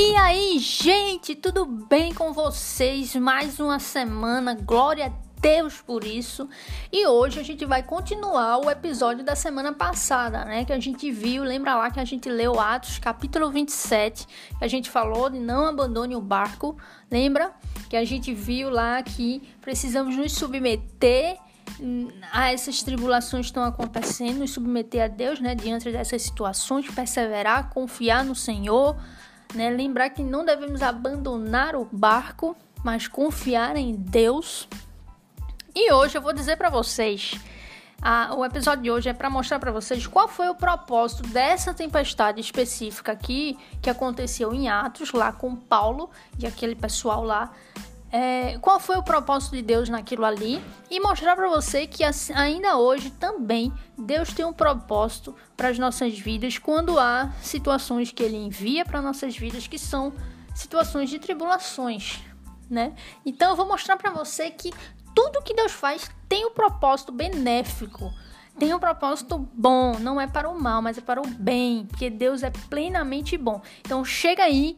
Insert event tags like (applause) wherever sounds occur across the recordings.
E aí, gente, tudo bem com vocês? Mais uma semana, glória a Deus por isso. E hoje a gente vai continuar o episódio da semana passada, né? Que a gente viu, lembra lá que a gente leu Atos, capítulo 27, que a gente falou de não abandone o barco. Lembra? Que a gente viu lá que precisamos nos submeter a essas tribulações que estão acontecendo, nos submeter a Deus, né? Diante dessas situações, perseverar, confiar no Senhor né? Lembrar que não devemos abandonar o barco, mas confiar em Deus. E hoje eu vou dizer para vocês, a, o episódio de hoje é para mostrar para vocês qual foi o propósito dessa tempestade específica aqui que aconteceu em Atos lá com Paulo e aquele pessoal lá é, qual foi o propósito de Deus naquilo ali e mostrar para você que ainda hoje também Deus tem um propósito para as nossas vidas quando há situações que Ele envia para nossas vidas que são situações de tribulações, né? Então eu vou mostrar para você que tudo que Deus faz tem um propósito benéfico. Tem um propósito bom, não é para o mal, mas é para o bem, porque Deus é plenamente bom. Então chega aí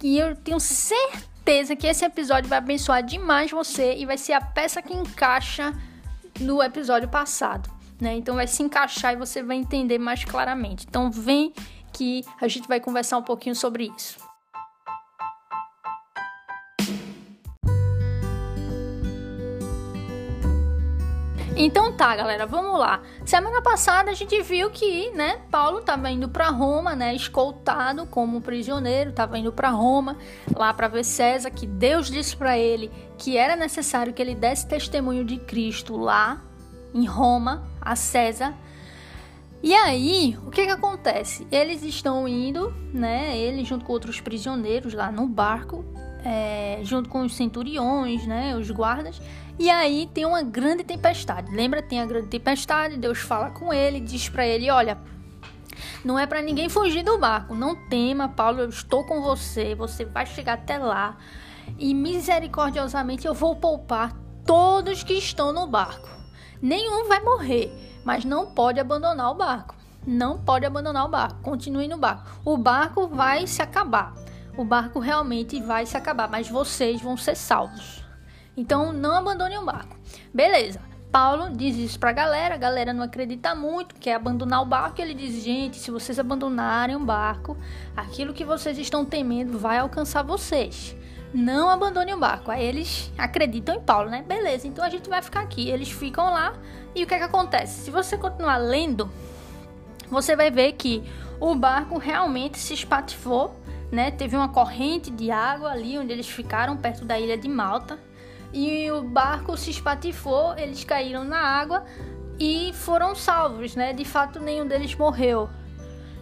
e eu tenho certeza certeza que esse episódio vai abençoar demais você e vai ser a peça que encaixa no episódio passado, né? Então vai se encaixar e você vai entender mais claramente. Então vem que a gente vai conversar um pouquinho sobre isso. Então tá, galera, vamos lá. Semana passada a gente viu que, né, Paulo estava indo para Roma, né, escoltado como prisioneiro, estava indo para Roma, lá para ver César, que Deus disse para ele que era necessário que ele desse testemunho de Cristo lá em Roma a César. E aí, o que que acontece? Eles estão indo, né, ele junto com outros prisioneiros lá no barco, é, junto com os centuriões, né, os guardas, e aí tem uma grande tempestade. Lembra? Tem a grande tempestade. Deus fala com ele, diz para ele: Olha, não é para ninguém fugir do barco. Não tema, Paulo, eu estou com você. Você vai chegar até lá. E misericordiosamente eu vou poupar todos que estão no barco. Nenhum vai morrer, mas não pode abandonar o barco. Não pode abandonar o barco. Continue no barco. O barco vai se acabar. O barco realmente vai se acabar, mas vocês vão ser salvos. Então não abandone o barco. Beleza. Paulo diz isso pra galera, a galera não acredita muito, quer abandonar o barco. Ele diz: gente, se vocês abandonarem o barco, aquilo que vocês estão temendo vai alcançar vocês. Não abandone o barco. Aí eles acreditam em Paulo, né? Beleza, então a gente vai ficar aqui. Eles ficam lá e o que é que acontece? Se você continuar lendo, você vai ver que o barco realmente se espatifou, né? Teve uma corrente de água ali onde eles ficaram, perto da ilha de Malta e o barco se espatifou, eles caíram na água e foram salvos, né? De fato, nenhum deles morreu.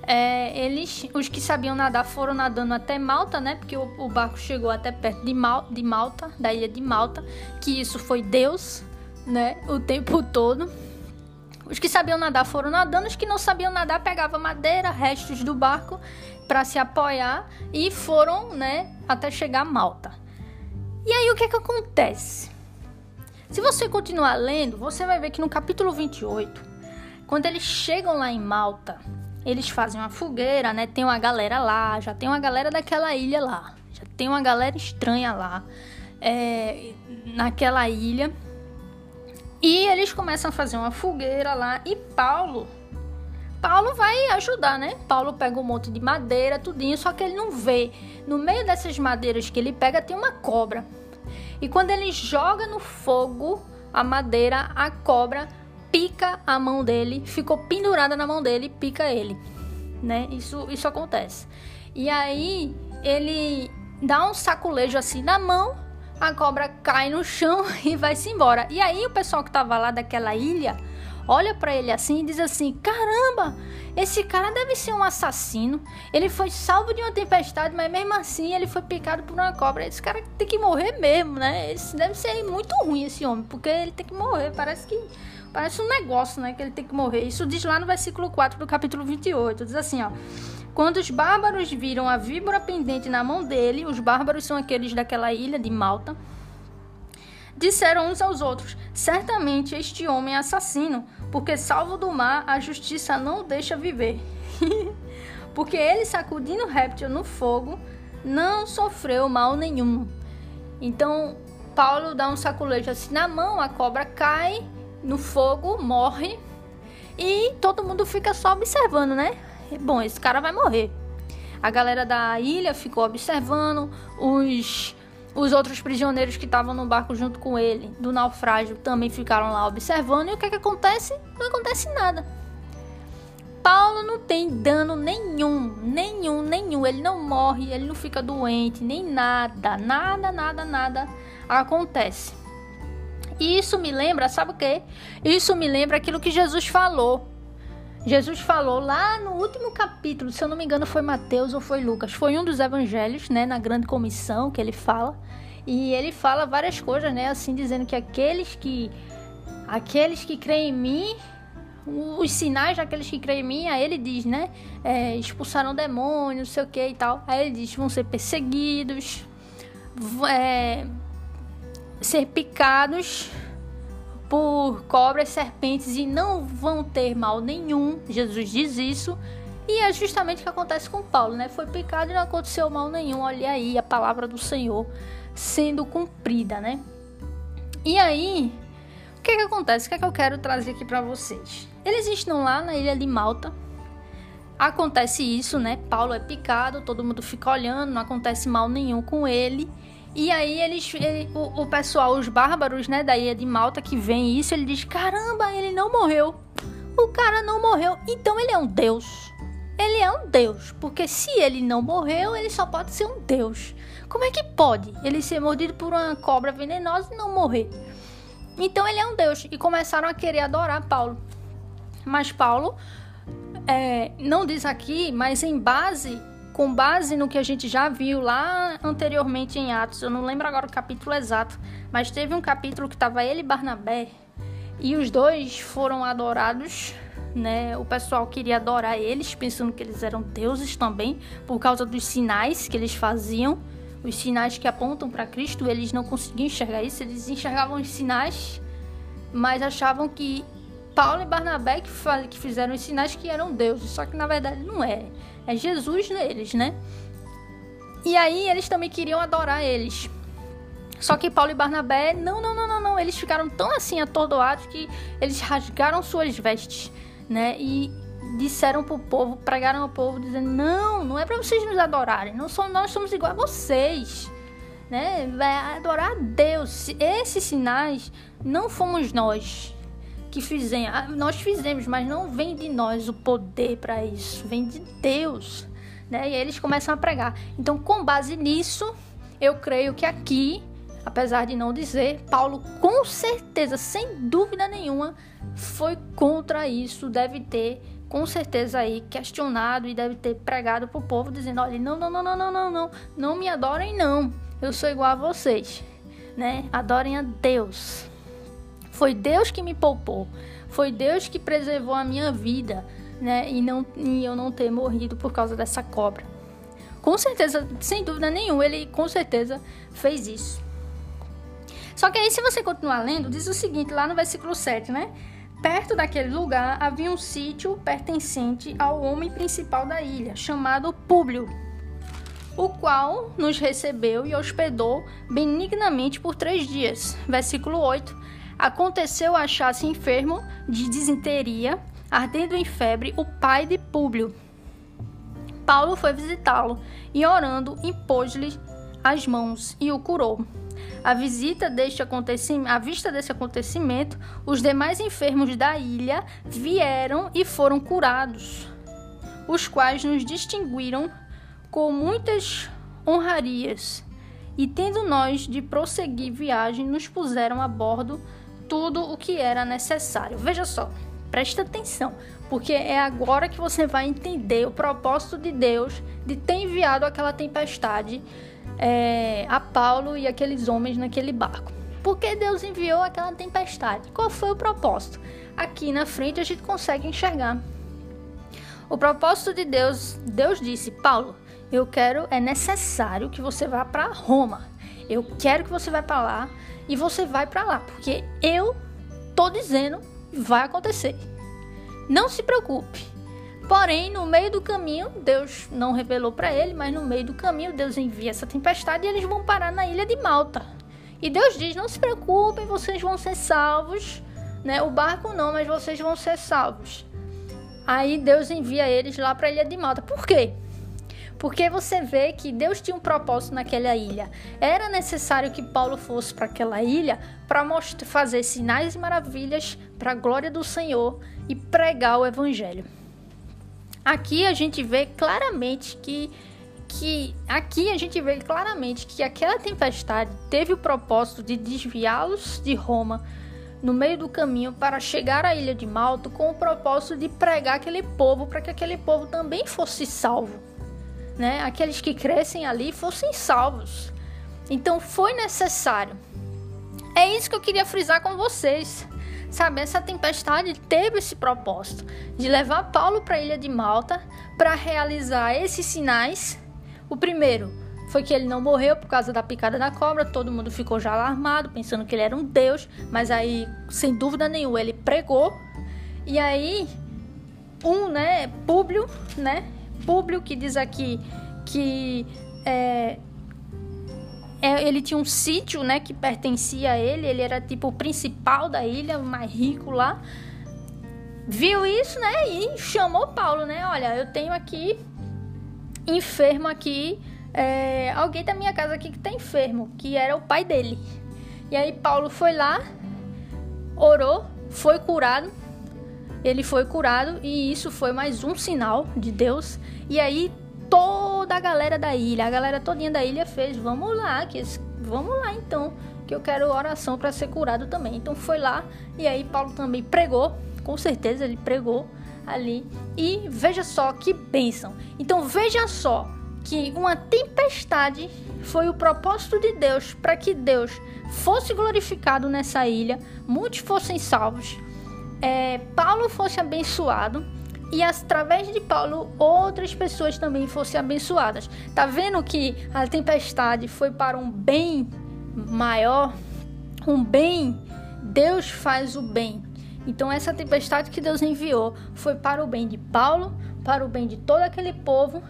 É, eles, os que sabiam nadar, foram nadando até Malta, né? Porque o, o barco chegou até perto de, Mal, de Malta, da ilha de Malta, que isso foi Deus, né? O tempo todo. Os que sabiam nadar foram nadando, os que não sabiam nadar pegavam madeira, restos do barco para se apoiar e foram, né, até chegar a Malta. E aí o que é que acontece? Se você continuar lendo, você vai ver que no capítulo 28, quando eles chegam lá em Malta, eles fazem uma fogueira, né? Tem uma galera lá, já tem uma galera daquela ilha lá, já tem uma galera estranha lá, é, naquela ilha. E eles começam a fazer uma fogueira lá e Paulo Paulo vai ajudar, né? Paulo pega um monte de madeira, tudinho, só que ele não vê. No meio dessas madeiras que ele pega tem uma cobra. E quando ele joga no fogo a madeira, a cobra pica a mão dele, ficou pendurada na mão dele, pica ele, né? Isso isso acontece. E aí ele dá um saculejo assim na mão, a cobra cai no chão (laughs) e vai se embora. E aí o pessoal que tava lá daquela ilha olha para ele assim e diz assim: Caramba, esse cara deve ser um assassino. Ele foi salvo de uma tempestade, mas mesmo assim ele foi picado por uma cobra. Esse cara tem que morrer mesmo, né? Esse deve ser muito ruim esse homem, porque ele tem que morrer. Parece que parece um negócio, né, que ele tem que morrer. Isso diz lá no versículo 4 do capítulo 28. Diz assim, ó: Quando os bárbaros viram a víbora pendente na mão dele, os bárbaros são aqueles daquela ilha de Malta Disseram uns aos outros: Certamente este homem é assassino, porque, salvo do mar, a justiça não o deixa viver. (laughs) porque ele, sacudindo o réptil no fogo, não sofreu mal nenhum. Então, Paulo dá um saculejo assim na mão, a cobra cai no fogo, morre e todo mundo fica só observando, né? Bom, esse cara vai morrer. A galera da ilha ficou observando, os, os outros prisioneiros que estavam no barco junto com ele, do naufrágio, também ficaram lá observando. E o que, é que acontece? Não acontece nada. Paulo não tem dano nenhum, nenhum, nenhum. Ele não morre, ele não fica doente, nem nada, nada, nada, nada acontece. E isso me lembra, sabe o que? Isso me lembra aquilo que Jesus falou. Jesus falou lá no último capítulo, se eu não me engano foi Mateus ou foi Lucas, foi um dos evangelhos, né, na grande comissão que ele fala. E ele fala várias coisas, né, assim dizendo que aqueles que aqueles que creem em mim os sinais daqueles que creem em mim, aí ele diz, né? É, expulsaram demônios, não sei o que e tal. Aí ele diz: vão ser perseguidos, é, ser picados por cobras, serpentes e não vão ter mal nenhum. Jesus diz isso. E é justamente o que acontece com Paulo, né? Foi picado e não aconteceu mal nenhum. Olha aí a palavra do Senhor sendo cumprida, né? E aí, o que, que acontece? O que, é que eu quero trazer aqui para vocês? Eles estão lá na ilha de Malta. Acontece isso, né? Paulo é picado, todo mundo fica olhando, não acontece mal nenhum com ele. E aí eles, ele, o, o, pessoal, os bárbaros, né, da ilha de Malta que vem isso, ele diz: "Caramba, ele não morreu. O cara não morreu, então ele é um deus. Ele é um deus, porque se ele não morreu, ele só pode ser um deus. Como é que pode ele ser mordido por uma cobra venenosa e não morrer? Então ele é um deus e começaram a querer adorar Paulo. Mas Paulo é, não diz aqui, mas em base, com base no que a gente já viu lá anteriormente em Atos, eu não lembro agora o capítulo exato, mas teve um capítulo que estava ele e Barnabé e os dois foram adorados. Né? O pessoal queria adorar eles, pensando que eles eram deuses também, por causa dos sinais que eles faziam, os sinais que apontam para Cristo. Eles não conseguiam enxergar isso, eles enxergavam os sinais, mas achavam que Paulo e Barnabé que, fizeram os sinais que eram deuses, só que na verdade não é. É Jesus neles, né? E aí eles também queriam adorar eles. Só que Paulo e Barnabé, não, não, não, não, não. Eles ficaram tão assim atordoados que eles rasgaram suas vestes, né? E disseram pro povo, pregaram ao povo, dizendo: Não, não é para vocês nos adorarem. Não somos, nós somos igual a vocês. Né? Vai adorar a Deus. Esses sinais não fomos nós que fizemos. Ah, nós fizemos, mas não vem de nós o poder para isso, vem de Deus. Né? E eles começam a pregar. Então, com base nisso, eu creio que aqui, apesar de não dizer, Paulo com certeza, sem dúvida nenhuma, foi contra isso, deve ter com certeza aí questionado e deve ter pregado pro povo dizendo, olha, não, não, não, não, não, não, não, não me adorem não. Eu sou igual a vocês, né? Adorem a Deus. Foi Deus que me poupou. Foi Deus que preservou a minha vida, né? E, não, e eu não ter morrido por causa dessa cobra. Com certeza, sem dúvida nenhuma, ele com certeza fez isso. Só que aí, se você continuar lendo, diz o seguinte, lá no versículo 7, né? Perto daquele lugar havia um sítio pertencente ao homem principal da ilha, chamado Públio, o qual nos recebeu e hospedou benignamente por três dias. Versículo 8 aconteceu achar-se enfermo de disenteria, ardendo em febre, o pai de Públio. Paulo foi visitá-lo e, orando, impôs-lhe as mãos e o curou. A visita deste acontecimento, à vista desse acontecimento, os demais enfermos da ilha vieram e foram curados, os quais nos distinguiram com muitas honrarias. E tendo nós de prosseguir viagem, nos puseram a bordo tudo o que era necessário. Veja só, presta atenção, porque é agora que você vai entender o propósito de Deus de ter enviado aquela tempestade é, a Paulo e aqueles homens naquele barco. Por que Deus enviou aquela tempestade? Qual foi o propósito? Aqui na frente a gente consegue enxergar. O propósito de Deus, Deus disse, Paulo, eu quero, é necessário que você vá para Roma. Eu quero que você vá para lá e você vai para lá, porque eu tô dizendo vai acontecer. Não se preocupe. Porém, no meio do caminho, Deus não revelou para ele, mas no meio do caminho, Deus envia essa tempestade e eles vão parar na ilha de Malta. E Deus diz: Não se preocupem, vocês vão ser salvos. Né? O barco não, mas vocês vão ser salvos. Aí Deus envia eles lá para a ilha de Malta. Por quê? Porque você vê que Deus tinha um propósito naquela ilha. Era necessário que Paulo fosse para aquela ilha para fazer sinais e maravilhas para a glória do Senhor e pregar o evangelho. Aqui a gente vê claramente que que aqui a gente vê claramente que aquela tempestade teve o propósito de desviá-los de Roma no meio do caminho para chegar à ilha de Malta com o propósito de pregar aquele povo para que aquele povo também fosse salvo, né? Aqueles que crescem ali fossem salvos. Então foi necessário. É isso que eu queria frisar com vocês. Sabe, essa tempestade teve esse propósito de levar Paulo para a ilha de Malta para realizar esses sinais. O primeiro foi que ele não morreu por causa da picada da cobra, todo mundo ficou já alarmado, pensando que ele era um deus, mas aí, sem dúvida nenhuma, ele pregou. E aí, um, né, Públio, né, Públio que diz aqui que é, é, ele tinha um sítio, né, que pertencia a ele, ele era tipo o principal da ilha, o mais rico lá. Viu isso, né, e chamou Paulo, né? Olha, eu tenho aqui enfermo aqui, é, alguém da minha casa aqui que tá enfermo, que era o pai dele. E aí Paulo foi lá, orou, foi curado. Ele foi curado e isso foi mais um sinal de Deus. E aí toda a galera da ilha, a galera todinha da ilha fez, vamos lá, que vamos lá então, que eu quero oração para ser curado também. Então foi lá e aí Paulo também pregou, com certeza ele pregou ali e veja só que bênção. Então veja só que uma tempestade foi o propósito de Deus para que Deus fosse glorificado nessa ilha, muitos fossem salvos, é, Paulo fosse abençoado e através de Paulo outras pessoas também fossem abençoadas. Tá vendo que a tempestade foi para um bem maior, um bem, Deus faz o bem. Então essa tempestade que Deus enviou foi para o bem de Paulo, para o bem de todo aquele povo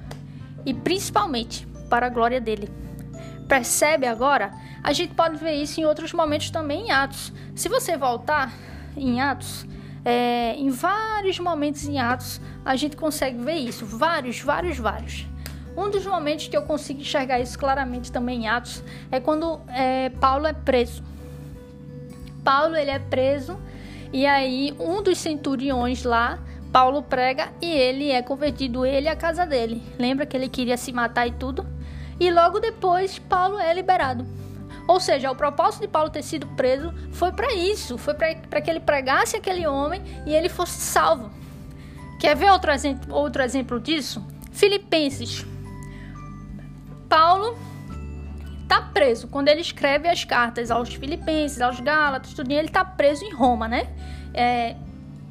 e principalmente para a glória dele. Percebe agora? A gente pode ver isso em outros momentos também em Atos. Se você voltar em Atos, é, em vários momentos em Atos, a gente consegue ver isso. Vários, vários, vários. Um dos momentos que eu consigo enxergar isso claramente também em Atos é quando é, Paulo é preso. Paulo ele é preso e aí um dos centuriões lá, Paulo prega e ele é convertido, ele a casa dele. Lembra que ele queria se matar e tudo? E logo depois Paulo é liberado. Ou seja, o propósito de Paulo ter sido preso foi para isso, foi para que ele pregasse aquele homem e ele fosse salvo. Quer ver outro exemplo, outro exemplo disso? Filipenses. Paulo está preso. Quando ele escreve as cartas aos Filipenses, aos Gálatas, tudo, ele está preso em Roma, né? É,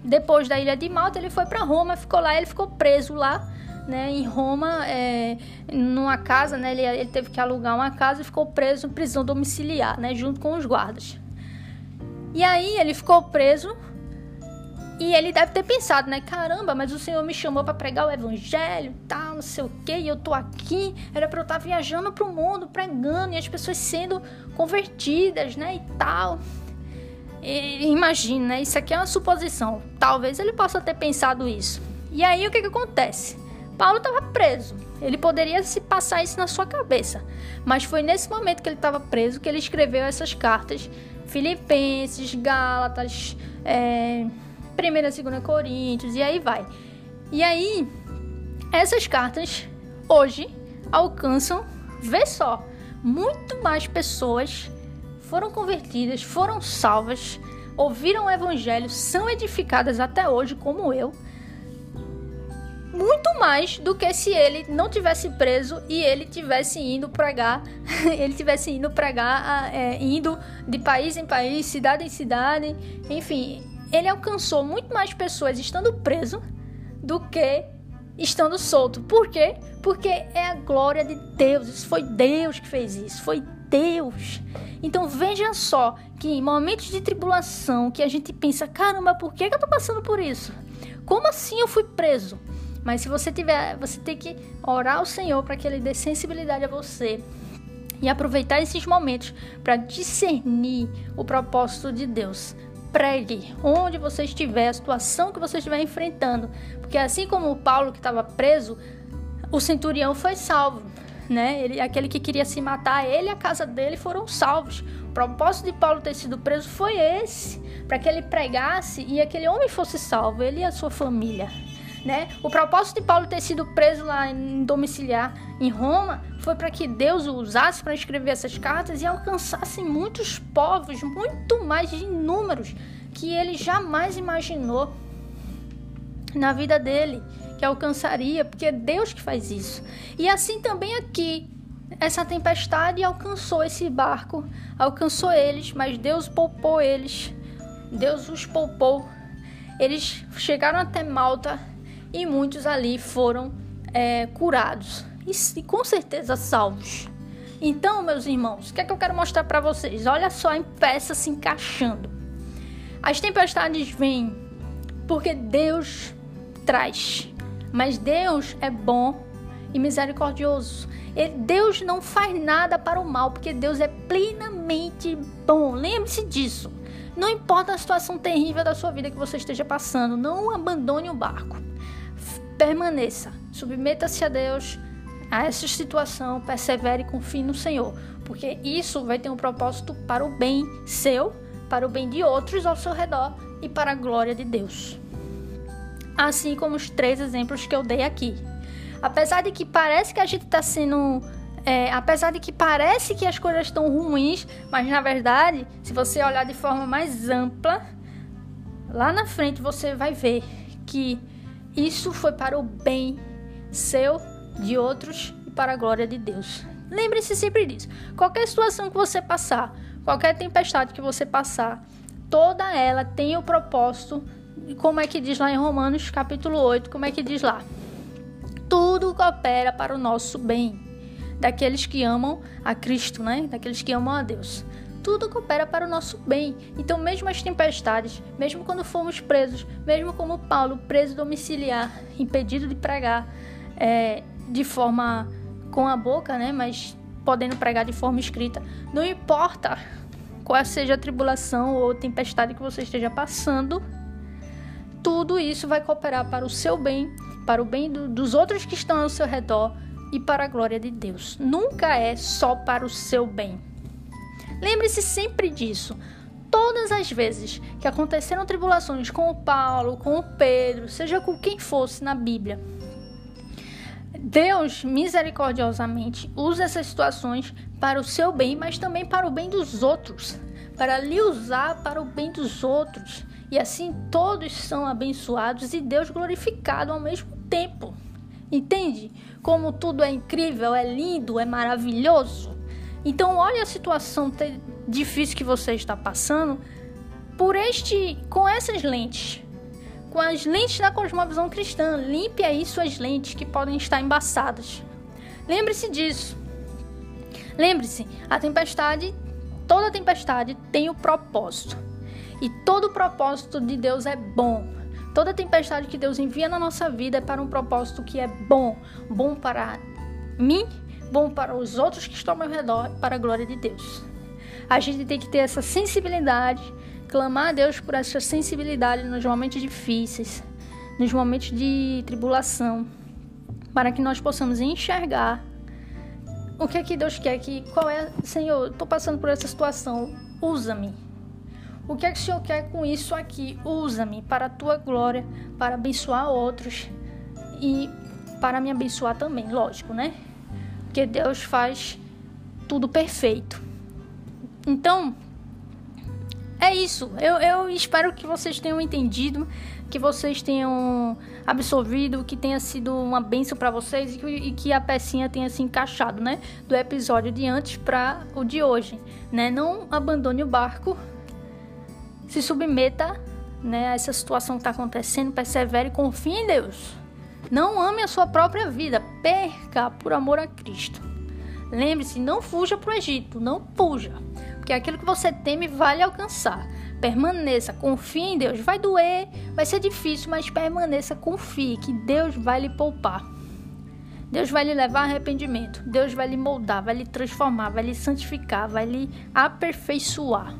depois da ilha de Malta, ele foi para Roma, ficou lá, ele ficou preso lá né, em Roma, é, numa casa, né, ele, ele, teve que alugar uma casa e ficou preso em prisão domiciliar, né, junto com os guardas. E aí ele ficou preso e ele deve ter pensado, né, caramba, mas o Senhor me chamou para pregar o evangelho, tal, não sei o que, e eu tô aqui, era para eu estar tá viajando pro mundo, pregando e as pessoas sendo convertidas, né, e tal. Imagina, né, isso aqui é uma suposição. Talvez ele possa ter pensado isso. E aí o que que acontece? Paulo estava preso. Ele poderia se passar isso na sua cabeça. Mas foi nesse momento que ele estava preso que ele escreveu essas cartas. Filipenses, Gálatas, é, 1 e 2 Coríntios, e aí vai. E aí, essas cartas hoje alcançam, vê só, muito mais pessoas foram convertidas, foram salvas, ouviram o evangelho, são edificadas até hoje, como eu muito mais do que se ele não tivesse preso e ele tivesse indo pregar, (laughs) ele tivesse indo pregar, é, indo de país em país, cidade em cidade, enfim, ele alcançou muito mais pessoas estando preso do que estando solto. Por quê? Porque é a glória de Deus. Isso foi Deus que fez isso. Foi Deus. Então veja só que em momentos de tribulação que a gente pensa, caramba, por que, que eu tô passando por isso? Como assim eu fui preso? Mas se você tiver, você tem que orar ao Senhor para que ele dê sensibilidade a você e aproveitar esses momentos para discernir o propósito de Deus. Pregue onde você estiver, a situação que você estiver enfrentando, porque assim como o Paulo que estava preso, o centurião foi salvo, né? Ele, aquele que queria se matar, ele e a casa dele foram salvos. O propósito de Paulo ter sido preso foi esse, para que ele pregasse e aquele homem fosse salvo, ele e a sua família. Né? O propósito de Paulo ter sido preso lá em domiciliar em Roma foi para que Deus o usasse para escrever essas cartas e alcançasse muitos povos, muito mais de números que ele jamais imaginou na vida dele que alcançaria, porque é Deus que faz isso. E assim também aqui, essa tempestade alcançou esse barco, alcançou eles, mas Deus poupou eles. Deus os poupou. Eles chegaram até Malta e muitos ali foram é, curados e, e, com certeza salvos. Então, meus irmãos, o que é que eu quero mostrar para vocês? Olha só em peças se encaixando. As tempestades vêm porque Deus traz, mas Deus é bom e misericordioso. Deus não faz nada para o mal, porque Deus é plenamente bom. Lembre-se disso. Não importa a situação terrível da sua vida que você esteja passando, não abandone o barco permaneça, submeta-se a Deus, a essa situação, persevere e confie no Senhor, porque isso vai ter um propósito para o bem seu, para o bem de outros ao seu redor e para a glória de Deus. Assim como os três exemplos que eu dei aqui. Apesar de que parece que a gente está sendo. É, apesar de que parece que as coisas estão ruins, mas na verdade, se você olhar de forma mais ampla, lá na frente você vai ver que isso foi para o bem seu, de outros e para a glória de Deus. Lembre-se sempre disso. Qualquer situação que você passar, qualquer tempestade que você passar, toda ela tem o propósito, como é que diz lá em Romanos capítulo 8, como é que diz lá? Tudo coopera para o nosso bem, daqueles que amam a Cristo, né? Daqueles que amam a Deus tudo coopera para o nosso bem. Então, mesmo as tempestades, mesmo quando fomos presos, mesmo como Paulo, preso domiciliar, (laughs) impedido de pregar é, de forma com a boca, né, mas podendo pregar de forma escrita, não importa qual seja a tribulação ou tempestade que você esteja passando, tudo isso vai cooperar para o seu bem, para o bem do, dos outros que estão ao seu redor e para a glória de Deus. Nunca é só para o seu bem. Lembre-se sempre disso. Todas as vezes que aconteceram tribulações com o Paulo, com o Pedro, seja com quem fosse na Bíblia, Deus misericordiosamente usa essas situações para o seu bem, mas também para o bem dos outros, para lhe usar para o bem dos outros. E assim todos são abençoados e Deus glorificado ao mesmo tempo. Entende? Como tudo é incrível, é lindo, é maravilhoso. Então, olha a situação difícil que você está passando por este com essas lentes. Com as lentes da cosmovisão cristã, limpe aí suas lentes que podem estar embaçadas. Lembre-se disso. Lembre-se, a tempestade, toda tempestade tem o propósito. E todo o propósito de Deus é bom. Toda tempestade que Deus envia na nossa vida é para um propósito que é bom, bom para mim bom para os outros que estão ao meu redor, para a glória de Deus. A gente tem que ter essa sensibilidade, clamar a Deus por essa sensibilidade nos momentos difíceis, nos momentos de tribulação, para que nós possamos enxergar o que é que Deus quer que qual é, Senhor, estou passando por essa situação, usa-me. O que é que o Senhor quer com isso aqui? Usa-me para a tua glória, para abençoar outros e para me abençoar também, lógico, né? Porque Deus faz tudo perfeito. Então, é isso. Eu, eu espero que vocês tenham entendido, que vocês tenham absorvido, que tenha sido uma benção para vocês e que, e que, a pecinha tenha se encaixado, né? Do episódio de antes para o de hoje, né? Não abandone o barco, se submeta, né? A essa situação que está acontecendo, persevere e confie em Deus. Não ame a sua própria vida, perca por amor a Cristo. Lembre-se, não fuja para o Egito, não fuja, porque aquilo que você teme vale alcançar. Permaneça, confie em Deus. Vai doer, vai ser difícil, mas permaneça, confie que Deus vai lhe poupar. Deus vai lhe levar arrependimento. Deus vai lhe moldar, vai lhe transformar, vai lhe santificar, vai lhe aperfeiçoar.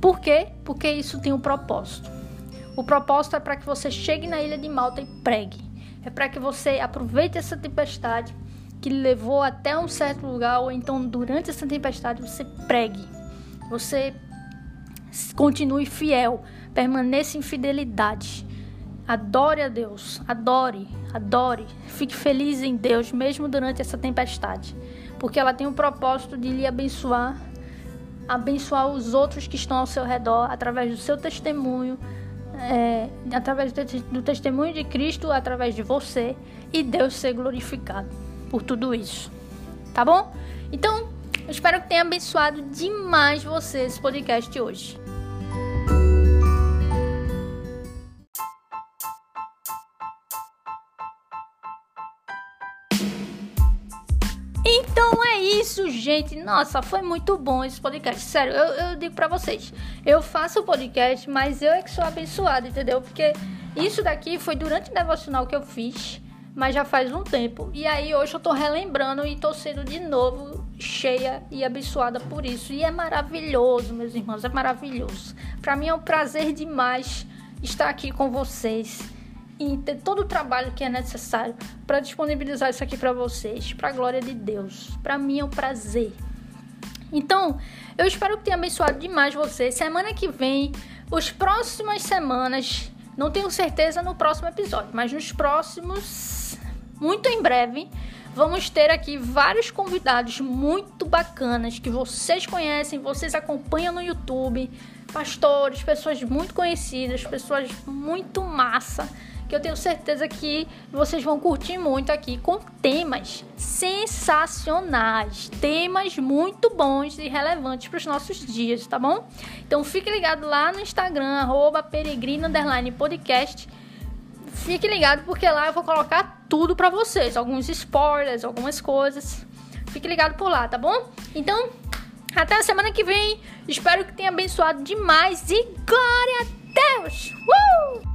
Por quê? Porque isso tem um propósito. O propósito é para que você chegue na ilha de Malta e pregue. É para que você aproveite essa tempestade que levou até um certo lugar, ou então durante essa tempestade você pregue. Você Continue fiel, permaneça em fidelidade. Adore a Deus, adore, adore. Fique feliz em Deus, mesmo durante essa tempestade, porque ela tem o propósito de lhe abençoar, abençoar os outros que estão ao seu redor através do seu testemunho, é, através do testemunho de Cristo, através de você e Deus ser glorificado por tudo isso. Tá bom? Então, eu espero que tenha abençoado demais você esse podcast hoje. Isso, gente. Nossa, foi muito bom esse podcast. Sério, eu, eu digo pra vocês. Eu faço o podcast, mas eu é que sou abençoado, entendeu? Porque isso daqui foi durante o devocional que eu fiz mas já faz um tempo. E aí hoje eu tô relembrando e tô sendo de novo cheia e abençoada por isso. E é maravilhoso, meus irmãos, é maravilhoso. Para mim é um prazer demais estar aqui com vocês e ter todo o trabalho que é necessário para disponibilizar isso aqui para vocês, para a glória de Deus. Para mim é um prazer. Então, eu espero que tenha abençoado demais vocês. Semana que vem, as próximas semanas, não tenho certeza no próximo episódio, mas nos próximos muito em breve vamos ter aqui vários convidados muito bacanas que vocês conhecem, vocês acompanham no YouTube, pastores, pessoas muito conhecidas, pessoas muito massa, que eu tenho certeza que vocês vão curtir muito aqui com temas sensacionais, temas muito bons e relevantes para os nossos dias, tá bom? Então fique ligado lá no Instagram, arroba peregrino podcast fique ligado porque lá eu vou colocar tudo para vocês, alguns spoilers, algumas coisas. Fique ligado por lá, tá bom? Então, até a semana que vem. Espero que tenha abençoado demais e glória a Deus! Uh!